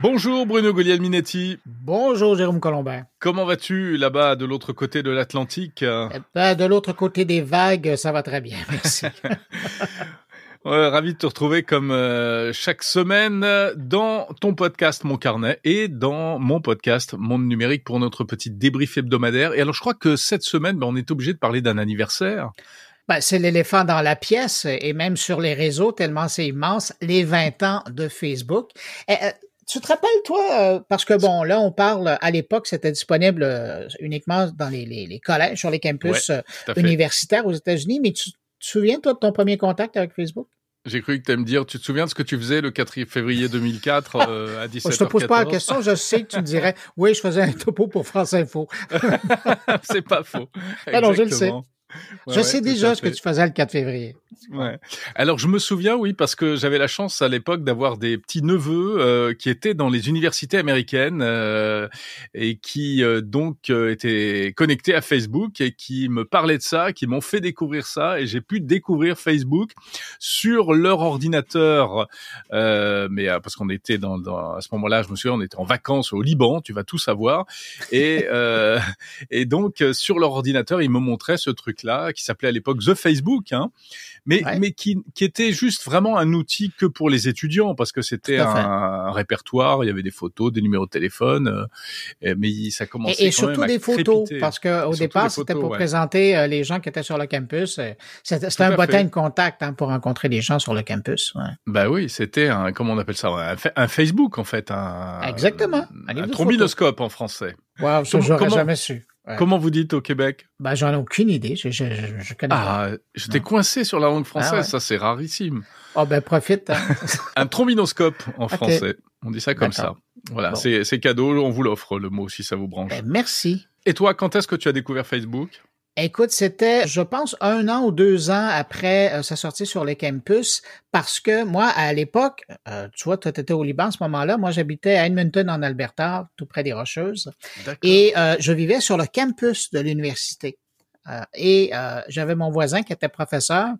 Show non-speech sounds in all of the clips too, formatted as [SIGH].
Bonjour Bruno Guglielminetti. Bonjour Jérôme Colombin. Comment vas-tu là-bas de l'autre côté de l'Atlantique? Eh ben, De l'autre côté des vagues, ça va très bien, merci. [LAUGHS] ravi de te retrouver comme euh, chaque semaine dans ton podcast Mon Carnet et dans mon podcast Monde Numérique pour notre petite débrief hebdomadaire. Et alors je crois que cette semaine, ben, on est obligé de parler d'un anniversaire. Ben, c'est l'éléphant dans la pièce et même sur les réseaux, tellement c'est immense, les 20 ans de Facebook. Et, eh, euh, tu te rappelles, toi, euh, parce que bon, là, on parle, à l'époque, c'était disponible euh, uniquement dans les, les, collèges, sur les campus euh, universitaires aux États-Unis, mais tu, te souviens, toi, de ton premier contact avec Facebook? J'ai cru que tu me dire, tu te souviens de ce que tu faisais le 4 février 2004 à 17h14 Je te pose pas la question, je sais que tu me dirais, oui, je faisais un topo pour France Info. [LAUGHS] C'est pas faux. Alors, je le sais je sais déjà ce que tu faisais le 4 février. Ouais. Alors je me souviens, oui, parce que j'avais la chance à l'époque d'avoir des petits neveux euh, qui étaient dans les universités américaines euh, et qui euh, donc étaient connectés à Facebook et qui me parlaient de ça, qui m'ont fait découvrir ça et j'ai pu découvrir Facebook sur leur ordinateur. mais parce qu'on était dans, dans, à ce moment-là, je me souviens, on était en vacances au Liban, tu vas tout savoir, et [LAUGHS] et donc sur leur ordinateur, ils me montraient ce truc là qui s'appelait à l'époque The Facebook, hein, mais mais qui qui était juste vraiment un outil que pour les étudiants parce que c'était un, répertoire, il y avait des photos, des numéros de téléphone, euh, mais ça commençait et, et surtout des photos parce que au départ c'était pour présenter euh, les gens qui étaient sur le campus. Euh, c'était un bottin de contact hein, pour rencontrer les gens sur le campus. Ouais. Bah oui, c'était un comment on appelle ça, un, Facebook en fait, un exactement, un, un trombinoscope en français. Wow, ça j'aurais jamais su. Comment vous dites au Québec? Bah, j'en ai aucune idée. Je, je, je connais ah, j'étais coincé sur la langue française. Ah ça, c'est rarissime. Oh ben profite. Hein. [LAUGHS] un trombinoscope en français. On dit ça comme ça. Voilà, c'est cadeau. On vous l'offre le mot si ça vous branche. Ben, merci. Et toi, quand est-ce que tu as découvert Facebook? Écoute, c'était, je pense, un an ou deux ans après euh, sa sortie sur le campus, parce que moi, à l'époque, euh, tu vois, tu étais au Liban à ce moment-là, moi j'habitais à Edmonton, en Alberta, tout près des Rocheuses, et euh, je vivais sur le campus de l'université. et j'avais mon voisin qui était professeur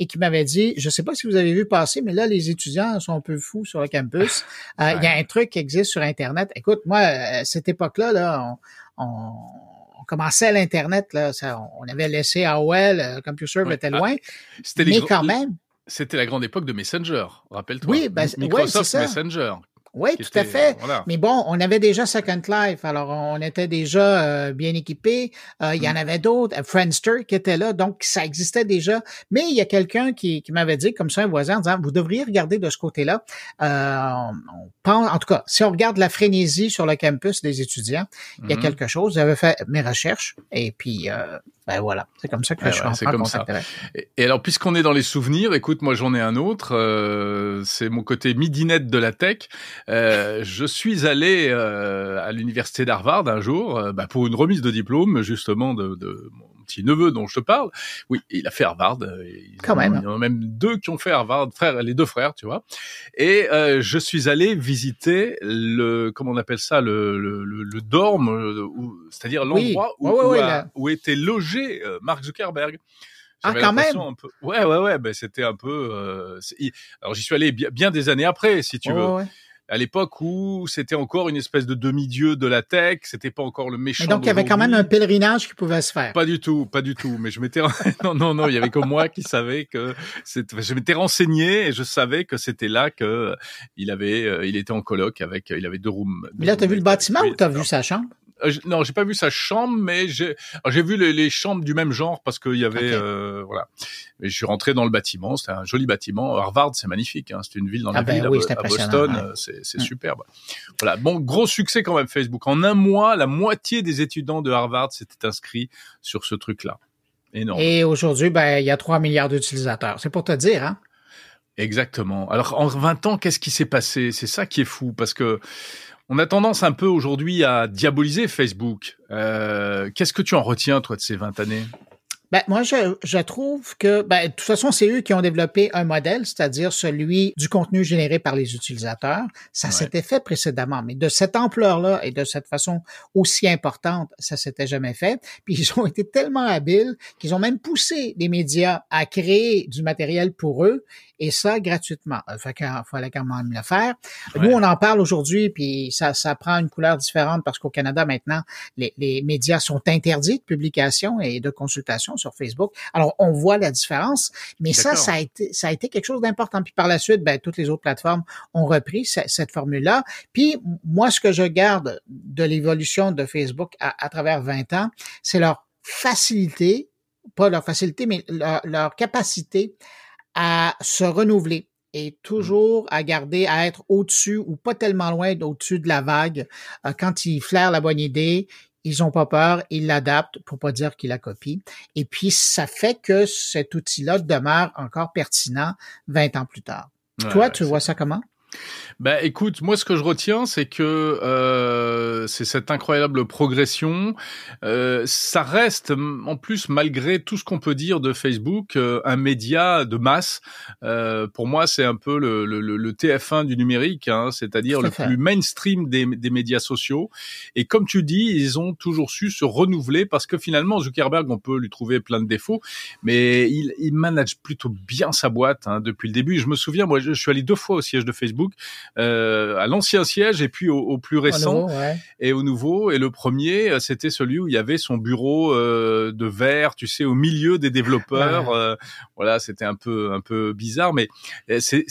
et qui m'avait dit, je sais pas si vous avez vu passer, mais là, les étudiants sont un peu fous sur le campus. [LAUGHS] Il y a un truc qui existe sur Internet. Écoute, moi, à cette époque-là, là, on, on commençait l'Internet, là, ça, on avait laissé AOL, euh, CompuServe était loin. Ah, mais quand même. C'était la grande époque de Messenger, rappelle-toi. Oui, ben, Microsoft Messenger. Oui, tout à fait. Mais bon, on avait déjà Second Life, alors on était déjà euh, bien équipés. Euh, il y en mm. avait d'autres, euh, Friendster qui était là, donc ça existait déjà. Mais il y a quelqu'un qui, qui m'avait dit, comme ça, un voisin, en disant, vous devriez regarder de ce côté-là. on, pense, en tout cas, si on regarde la frénésie sur le campus des étudiants, il y a mm-hmm. quelque chose. J'avais fait mes recherches et puis ben voilà, c'est comme ça que je suis en comme ça. Et, alors, puisqu'on est dans les souvenirs, écoute, moi j'en ai un autre. Euh, c'est mon côté midinette de la tech. Euh, je suis allé euh, à l'université d'Harvard un jour euh, bah, pour une remise de diplôme, justement, de, de mon petit neveu dont je te parle. Oui, il a fait Harvard. Euh, Quand même. Il y en a même deux qui ont fait Harvard, frères, les deux frères, tu vois. Et euh, je suis allé visiter le, comment on appelle ça, le, le, le, dorme, c'est-à-dire l'endroit où, où, était logé Mark Zuckerberg. Ah, quand même. Un peu... Ouais, ouais, ouais. Ben, c'était un peu. Euh... Alors, j'y suis allé bien, des années après, si tu veux. Ouais, à l'époque où c'était encore une espèce de demi-dieu de la tech, c'était pas encore le méchant. Et donc il y avait quand même un pèlerinage qui pouvait se faire. Pas du tout, pas du tout. Mais je m'étais [LAUGHS] non non non, il y avait que moi qui savais que je m'étais renseigné et je savais que c'était là que il avait euh, il était en coloc avec il avait deux rooms. Mais là t'as vu le bâtiment ou t'as vu sa chambre? Euh, non, j'ai pas vu sa chambre, mais j'ai j'ai vu les, chambres du même genre parce qu'il y avait euh, voilà. Et je suis rentré dans le bâtiment. C'était un joli bâtiment. Harvard, c'est magnifique. Hein. C'est une ville dans la ah ben ville à, Boston. Euh, c'est mm. superbe. Voilà. Bon, gros succès quand même Facebook. En un mois, la moitié des étudiants de Harvard s'étaient inscrits sur ce truc-là. Énorme. Et aujourd'hui, ben il y a 3 milliards d'utilisateurs. C'est pour te dire, hein. Exactement. Alors en 20 ans, qu'est-ce qui s'est passé? C'est ça qui est fou parce que on a tendance un peu aujourd'hui à diaboliser Facebook. Euh, Qu'est-ce que tu en retiens, toi, de ces 20 années? Ben, moi, je, je trouve que, ben, de toute façon, c'est eux qui ont développé un modèle, c'est-à-dire celui du contenu généré par les utilisateurs. Ça s'était fait précédemment, mais de cette ampleur-là et de cette façon aussi importante, ça s'était jamais fait. Puis ils ont été tellement habiles qu'ils ont même poussé les médias à créer du matériel pour eux et ça gratuitement. Il fallait quand même le faire. Nous, on en parle aujourd'hui, puis ça, ça prend une couleur différente parce qu'au Canada, maintenant, les, les médias sont interdits de publication et de consultation sur Facebook. Alors, on voit la différence, mais ça, ça a été, ça a été quelque chose d'important. Puis par la suite, ben, toutes les autres plateformes ont repris cette, formule-là. Puis moi, ce que je garde de l'évolution de Facebook à, à travers 20 ans, c'est leur facilité, pas leur facilité, mais leur, leur capacité à se renouveler et toujours à garder, à être au-dessus ou pas tellement loin d'au-dessus de la vague. Euh, quand ils flairent la bonne idée, ils ont pas peur, ils l'adaptent pour pas dire qu'ils la copient. Et puis, ça fait que cet outil-là demeure encore pertinent 20 ans plus tard. Toi, tu vois ça comment? Ben écoute, moi ce que je retiens, c'est que euh, c'est cette incroyable progression. Euh, ça reste, en plus, malgré tout ce qu'on peut dire de Facebook, euh, un média de masse. Euh, pour moi, c'est un peu le, le, le, TF1 du numérique, hein, c'est-à-dire le plus mainstream des, des, médias sociaux. Et comme tu dis, ils ont toujours su se renouveler parce que finalement, Zuckerberg, on peut lui trouver plein de défauts, mais il, il manage plutôt bien sa boîte hein, depuis le début. Je me souviens, moi, je, je suis allé deux fois au siège de Facebook euh, à l'ancien siège et puis au, plus récent et au nouveau. Et le premier, euh, c'était celui où il y avait son bureau euh, de verre, tu sais, au milieu des développeurs. voilà, c'était un peu un peu bizarre, mais c'est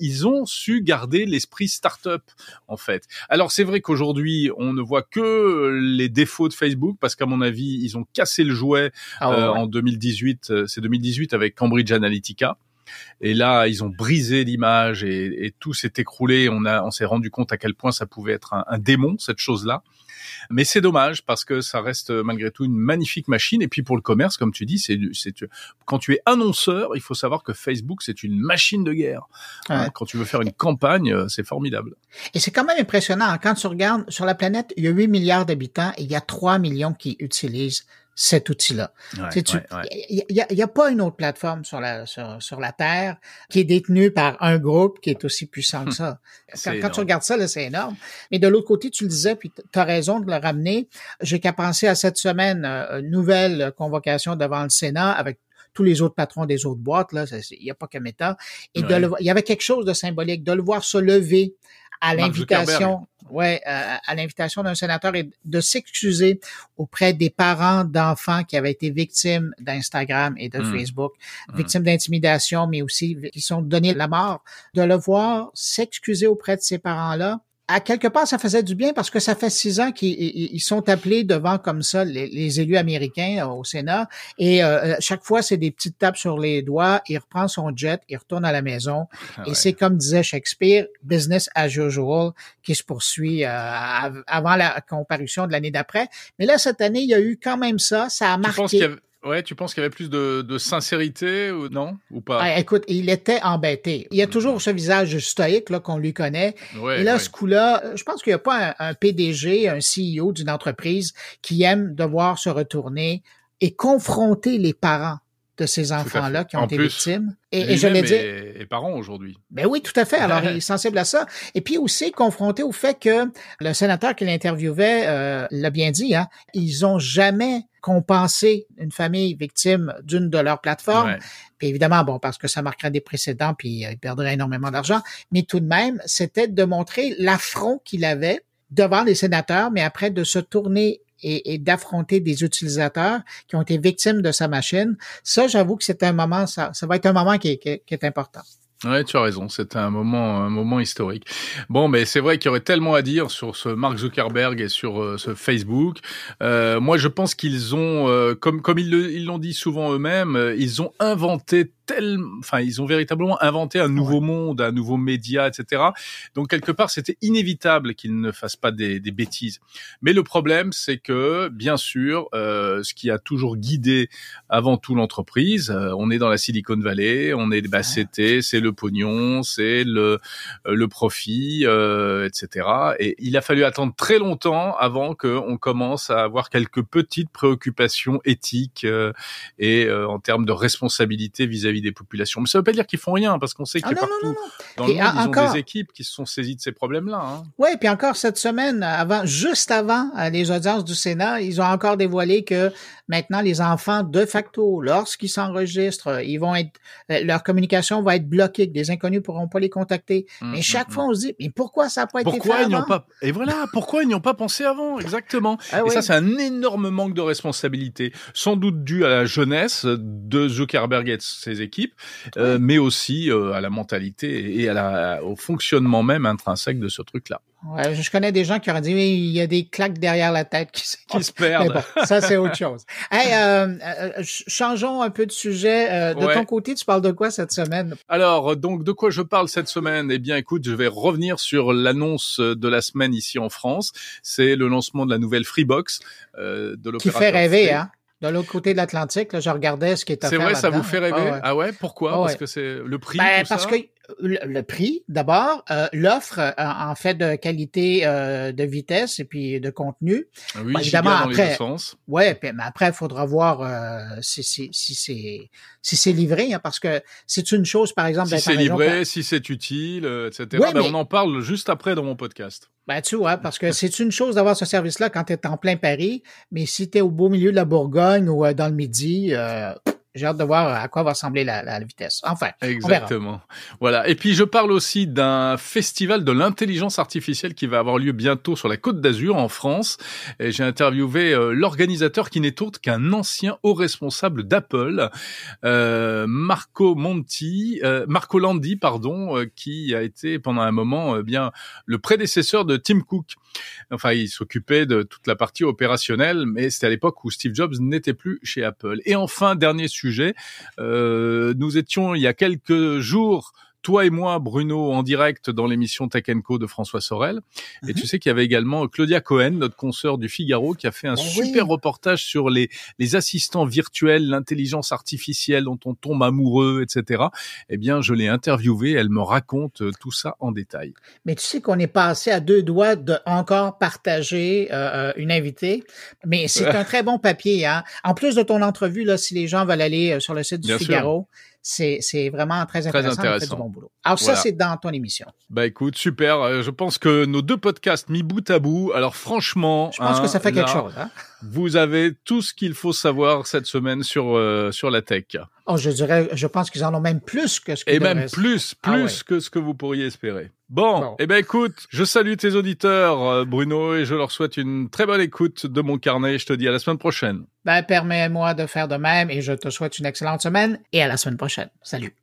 ils ont su garder l'esprit start-up en fait. Alors c'est vrai qu'aujourd'hui on ne voit que les défauts de Facebook parce qu'à mon avis ils ont cassé le jouet ah en 2018. C'est 2018 avec Cambridge Analytica. Et là, ils ont brisé l'image et, tout s'est écroulé. On a, on s'est rendu compte à quel point ça pouvait être un, démon cette chose-là. Mais c'est dommage parce que ça reste malgré tout une magnifique machine. Et puis pour le commerce, comme tu dis, c'est, c'est quand tu es annonceur, il faut savoir que Facebook c'est une machine de guerre. Hein, quand tu veux faire une campagne, euh, c'est formidable. Et c'est quand même impressionnant. Quand tu regardes sur la planète, il y a 8 milliards d'habitants et il y a 3 millions qui utilisent cet outil-là. Il n'y a, pas une autre plateforme sur la, sur, la Terre qui est détenue par un groupe qui est aussi puissant que [LAUGHS] ça. Quand, tu regardes ça, c'est énorme. Mais de l'autre côté, tu le disais, puis tu as raison de le ramener. J'ai qu'à penser à cette semaine, euh, nouvelle convocation devant le Sénat avec tous les autres patrons des autres boîtes, là, il n'y a pas que Meta. Et il y avait quelque chose de symbolique, de le voir se lever à l'invitation, ouais, euh, à l'invitation d'un sénateur et de s'excuser auprès des parents d'enfants qui avaient été victimes d'Instagram et de hmm. Facebook, hmm. victimes d'intimidation, mais aussi qui sont donnés la mort, de le voir s'excuser auprès de ces parents-là à quelque part, ça faisait du bien parce que ça fait six ans qu'ils sont appelés devant comme ça les, élus américains euh, au Sénat et euh, chaque fois c'est des petites tapes sur les doigts. Il reprend son jet, il retourne à la maison ah et c'est comme disait Shakespeare, business as usual qui se poursuit euh, avant la comparution de l'année d'après. Mais là cette année, il y a eu quand même ça, ça a marqué. Ouais, tu penses qu'il y avait plus de, de sincérité ou non? Ou pas? Ah, Écoute, il était embêté. Il y a toujours ce visage stoïque là qu'on lui connaît. et là, ce coup-là, je pense qu'il n'y a pas un, PDG, un CEO d'une entreprise qui aime devoir se retourner et confronter les parents de ces enfants-là qui ont été victimes. Et, je l'ai dit. Et, parents aujourd'hui. Ben oui, tout à fait. Alors, il est sensible à ça. Et puis aussi confronté au fait que le sénateur qui l'interviewait euh, l'a bien dit, hein, ils ont jamais compenser une famille victime d'une de leurs plateformes. Puis évidemment, bon, parce que ça marquerait des précédents, puis euh, il perdrait énormément d'argent. Mais tout de même, c'était de montrer l'affront qu'il avait devant les sénateurs, mais après de se tourner et, d'affronter des utilisateurs qui ont été victimes de sa machine. Ça, j'avoue que c'est un moment, ça, va être un moment qui est important. Ouais, tu as raison. C'était un moment, un moment historique. Bon, mais c'est vrai qu'il y aurait tellement à dire sur ce Mark Zuckerberg et sur euh, ce Facebook. Euh, moi, je pense qu'ils ont, euh, comme comme ils l'ont dit souvent eux-mêmes, euh, ils ont inventé enfin, ils ont véritablement inventé un nouveau monde, un nouveau média, etc. Donc quelque part, c'était inévitable qu'ils ne fassent pas des, des, bêtises. Mais le problème, c'est que, bien sûr, euh, ce qui a toujours guidé avant tout l'entreprise, euh, on est dans la Silicon Valley, on est, bah, c'était, c'est le le pognon, c'est le le profit, etc. Et il a fallu attendre très longtemps avant qu'on commence à avoir quelques petites préoccupations éthiques et en termes de responsabilité vis-à-vis des populations. Mais ça veut pas dire qu'ils font rien, parce qu'on sait ah qu'il y a partout dans le monde, ils ont des équipes qui se sont saisies de ces problèmes-là. Hein. Oui, puis encore cette semaine, avant, juste avant les audiences du Sénat, ils ont encore dévoilé que maintenant les enfants de facto, lorsqu'ils s'enregistrent, ils vont être, euh, leur communication va être bloquée, que des inconnus pourront pas les contacter. Mmh, mais chaque mmh, fois, mmh. on se dit, mais pourquoi ça n'a pas été fait ils avant? Pas... Et voilà, pourquoi ils n'y ont pas pensé avant? Exactement. Ah et ça, c'est un énorme manque de responsabilité, sans doute dû à la jeunesse de Zuckerberg et de ses équipes, euh, mais aussi euh, à la mentalité et à la, au fonctionnement même intrinsèque de ce truc-là. Ouais, je connais des gens qui auraient dit mais il y a des claques derrière la tête qui, qui se perdent. ça c'est autre chose. [LAUGHS] Hey, euh, euh, changeons un peu de sujet. Euh, de ton côté, tu parles de quoi cette semaine? Alors donc de quoi je parle cette semaine? Eh bien, écoute, je vais revenir sur l'annonce de la semaine ici en France. C'est le lancement de la nouvelle Freebox de l'opérateur. Qui fait rêver, hein de l'autre côté de l'Atlantique, je regardais ce qui est C'est vrai, ça vous fait rêver? Ah ouais, pourquoi? Parce que c'est le prix. Ben, parce que le, prix, d'abord, euh, l'offre euh, en fait de qualité euh, de vitesse et puis de contenu. Oui, évidemment après. Ouais, mais après il faudra voir si, si, si c'est si c'est livré, hein, parce que c'est une chose, par exemple, si c'est livré, si c'est utile, etc. Ben, on en parle juste après dans mon podcast. Ben, tu vois, parce que c'est une chose d'avoir ce service-là quand tu es en plein Paris, mais si tu es au beau milieu de la Bourgogne ou dans le Midi, j'ai hâte de voir à quoi va ressembler la, vitesse. Enfin, exactement. Voilà. Et puis je parle aussi d'un festival de l'intelligence artificielle qui va avoir lieu bientôt sur la Côte d'Azur en France. Et j'ai interviewé euh, l'organisateur qui n'est autre qu'un ancien haut responsable d'Apple, euh, Marco Monti, euh, Marco Landi, pardon, euh, qui a été pendant un moment euh, bien le prédécesseur de Tim Cook. Enfin, il s'occupait de toute la partie opérationnelle, mais c'était à l'époque où Steve Jobs n'était plus chez Apple. Et enfin, dernier sujet, euh, nous étions il y a quelques jours toi et moi, Bruno, en direct dans l'émission Tech Co de François Sorel. Et tu mhm. sais qu'il y avait également Claudia Cohen, notre consoeur du Figaro, qui a fait un oh super reportage sur les, les assistants virtuels, l'intelligence artificielle dont on tombe amoureux, etc. Eh bien, je l'ai interviewée, elle me raconte euh, tout ça en détail. Mais tu sais qu'on est passé à deux doigts de encore partager euh, euh une invitée, mais c'est [LAUGHS] un très bon papier. Hein? En plus de ton entrevue, là, si les gens veulent aller euh, sur le site du Figaro, c'est vraiment très intéressant. Très intéressant. du bon boulot. Alors ça, c'est dans ton émission. Bah écoute, super. Euh, je pense que nos deux podcasts mis bout à bout. Alors franchement, je pense que hein, ça fait quelque chose. Hein? Vous avez tout ce qu'il faut savoir cette semaine sur euh, sur la tech. Oh, je dirais, je pense qu'ils en ont même plus que ce que. Et même plus, ah plus que ce que vous pourriez espérer. Bon, eh ben écoute, je salue tes auditeurs, euh, Bruno, et je leur souhaite une très bonne écoute de mon carnet. Je te dis à la semaine prochaine. Ben, permets-moi de faire de même et je te souhaite une excellente semaine et à la semaine prochaine. Salut.